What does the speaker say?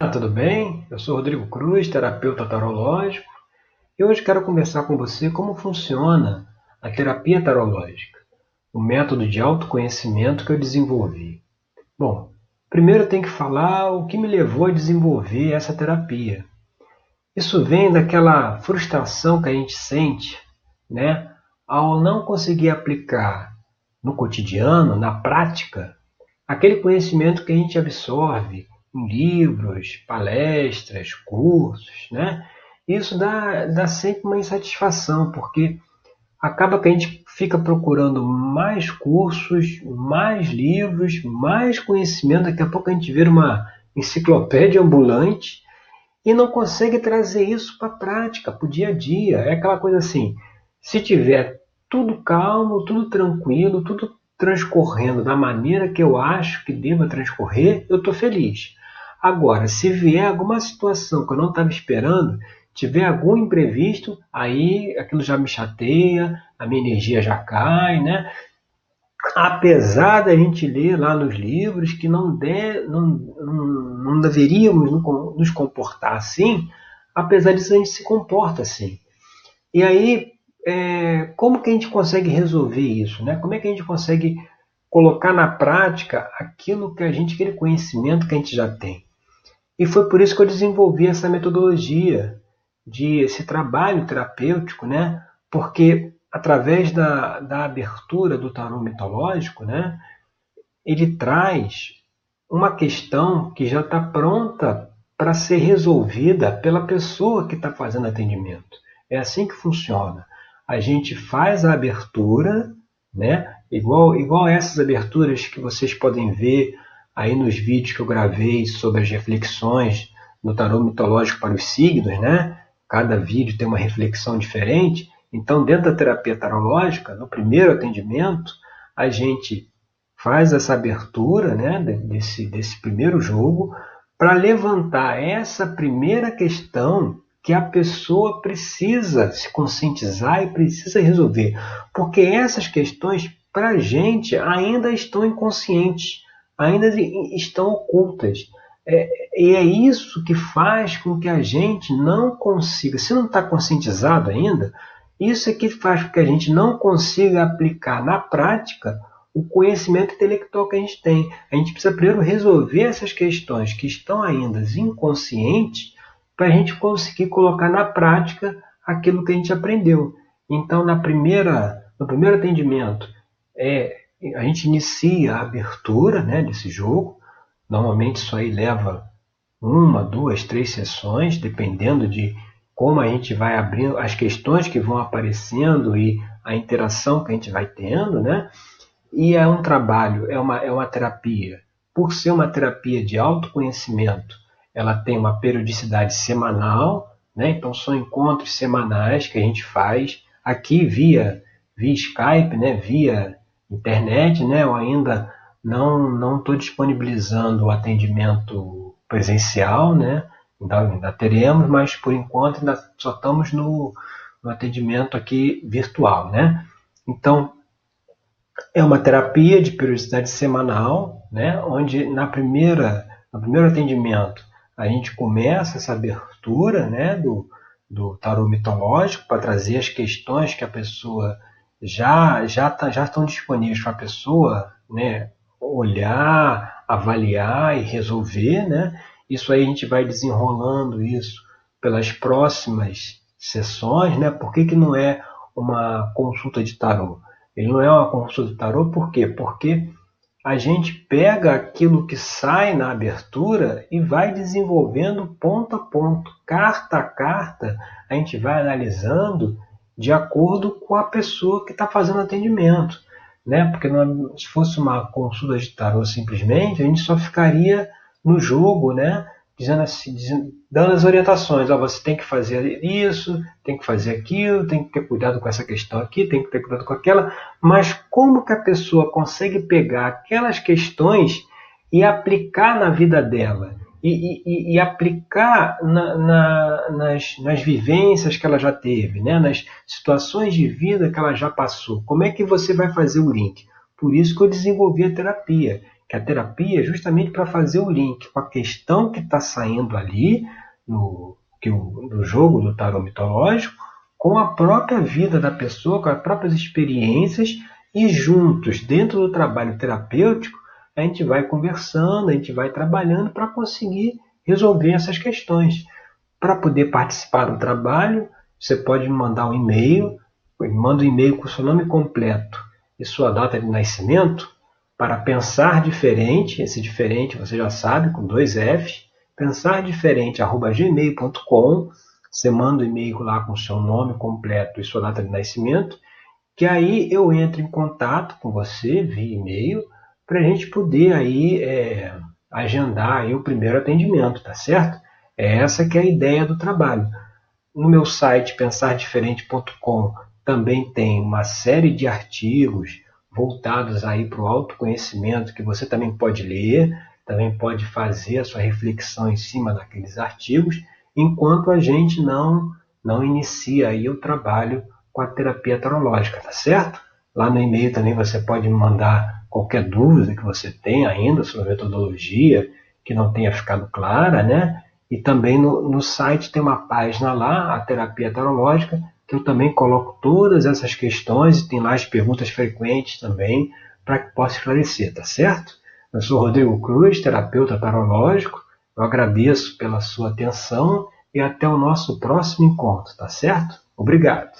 Olá, tudo bem? Eu sou Rodrigo Cruz, terapeuta tarológico, e hoje quero conversar com você como funciona a terapia tarológica, o método de autoconhecimento que eu desenvolvi. Bom, primeiro eu tenho que falar o que me levou a desenvolver essa terapia. Isso vem daquela frustração que a gente sente, né, ao não conseguir aplicar no cotidiano, na prática, aquele conhecimento que a gente absorve livros, palestras, cursos, né? Isso dá, dá sempre uma insatisfação, porque acaba que a gente fica procurando mais cursos, mais livros, mais conhecimento. Daqui a pouco a gente vira uma enciclopédia ambulante e não consegue trazer isso para a prática, para o dia a dia. É aquela coisa assim: se tiver tudo calmo, tudo tranquilo, tudo transcorrendo da maneira que eu acho que deva transcorrer, eu estou feliz. Agora, se vier alguma situação que eu não estava esperando, tiver algum imprevisto, aí aquilo já me chateia, a minha energia já cai, né? Apesar da gente ler lá nos livros que não, de, não, não, não deveríamos nos comportar assim, apesar disso a gente se comporta assim. E aí é, como que a gente consegue resolver isso? Né? Como é que a gente consegue colocar na prática aquilo que a gente, aquele conhecimento que a gente já tem? E foi por isso que eu desenvolvi essa metodologia de esse trabalho terapêutico, né? Porque através da, da abertura do tarô mitológico, né? Ele traz uma questão que já está pronta para ser resolvida pela pessoa que está fazendo atendimento. É assim que funciona a gente faz a abertura, né? Igual, igual essas aberturas que vocês podem ver aí nos vídeos que eu gravei sobre as reflexões no tarô mitológico para os signos, né? Cada vídeo tem uma reflexão diferente. Então, dentro da terapia tarológica, no primeiro atendimento, a gente faz essa abertura, né, desse, desse primeiro jogo, para levantar essa primeira questão que a pessoa precisa se conscientizar e precisa resolver, porque essas questões para a gente ainda estão inconscientes, ainda estão ocultas. É, e é isso que faz com que a gente não consiga, se não está conscientizado ainda, isso é que faz com que a gente não consiga aplicar na prática o conhecimento intelectual que a gente tem. A gente precisa primeiro resolver essas questões que estão ainda inconscientes para a gente conseguir colocar na prática aquilo que a gente aprendeu. Então, na primeira, no primeiro atendimento, é, a gente inicia a abertura né, desse jogo. Normalmente isso aí leva uma, duas, três sessões, dependendo de como a gente vai abrindo, as questões que vão aparecendo e a interação que a gente vai tendo, né? E é um trabalho, é uma, é uma terapia. Por ser uma terapia de autoconhecimento, ela tem uma periodicidade semanal, né? então são encontros semanais que a gente faz aqui via, via Skype, né? via internet, né? eu ainda não estou disponibilizando o atendimento presencial, né? ainda, ainda teremos, mas por enquanto ainda só estamos no, no atendimento aqui virtual. Né? Então, é uma terapia de periodicidade semanal, né? onde na primeira, no primeiro atendimento a gente começa essa abertura né, do, do tarô mitológico para trazer as questões que a pessoa já já, tá, já estão disponíveis para a pessoa né, olhar, avaliar e resolver. Né? Isso aí a gente vai desenrolando isso pelas próximas sessões. Né? Por que, que não é uma consulta de tarô? Ele não é uma consulta de tarô por quê? Porque a gente pega aquilo que sai na abertura e vai desenvolvendo ponto a ponto, carta a carta, a gente vai analisando de acordo com a pessoa que está fazendo atendimento. Né? Porque não, se fosse uma consulta de tarô simplesmente, a gente só ficaria no jogo, né? Dizendo assim, dizendo, dando as orientações. Ó, você tem que fazer isso, tem que fazer aquilo, tem que ter cuidado com essa questão aqui, tem que ter cuidado com aquela. Mas como que a pessoa consegue pegar aquelas questões e aplicar na vida dela? E, e, e aplicar na, na, nas, nas vivências que ela já teve, né? nas situações de vida que ela já passou. Como é que você vai fazer o link? Por isso que eu desenvolvi a terapia. Que a terapia é justamente para fazer o link com a questão que está saindo ali no, que o, no jogo do tarot mitológico com a própria vida da pessoa, com as próprias experiências e juntos, dentro do trabalho terapêutico, a gente vai conversando, a gente vai trabalhando para conseguir resolver essas questões. Para poder participar do trabalho, você pode mandar um e-mail, manda um e-mail com seu nome completo e sua data de nascimento para pensar diferente, esse diferente você já sabe, com dois F, pensardiferente@gmail.com. Você manda o um e-mail lá com seu nome completo e sua data de nascimento, que aí eu entro em contato com você via e-mail para a gente poder aí é, agendar aí o primeiro atendimento, tá certo? É essa que é a ideia do trabalho. No meu site pensardiferente.com também tem uma série de artigos voltados aí para o autoconhecimento que você também pode ler, também pode fazer a sua reflexão em cima daqueles artigos, enquanto a gente não não inicia aí o trabalho com a terapia tarológica, tá certo? Lá no e-mail também você pode mandar qualquer dúvida que você tenha ainda sobre a metodologia que não tenha ficado clara, né? E também no, no site tem uma página lá, a terapia tarológica, que eu também coloco todas essas questões e tem lá as perguntas frequentes também para que possa esclarecer, tá certo? Eu sou Rodrigo Cruz, terapeuta tarológico. Eu agradeço pela sua atenção e até o nosso próximo encontro, tá certo? Obrigado.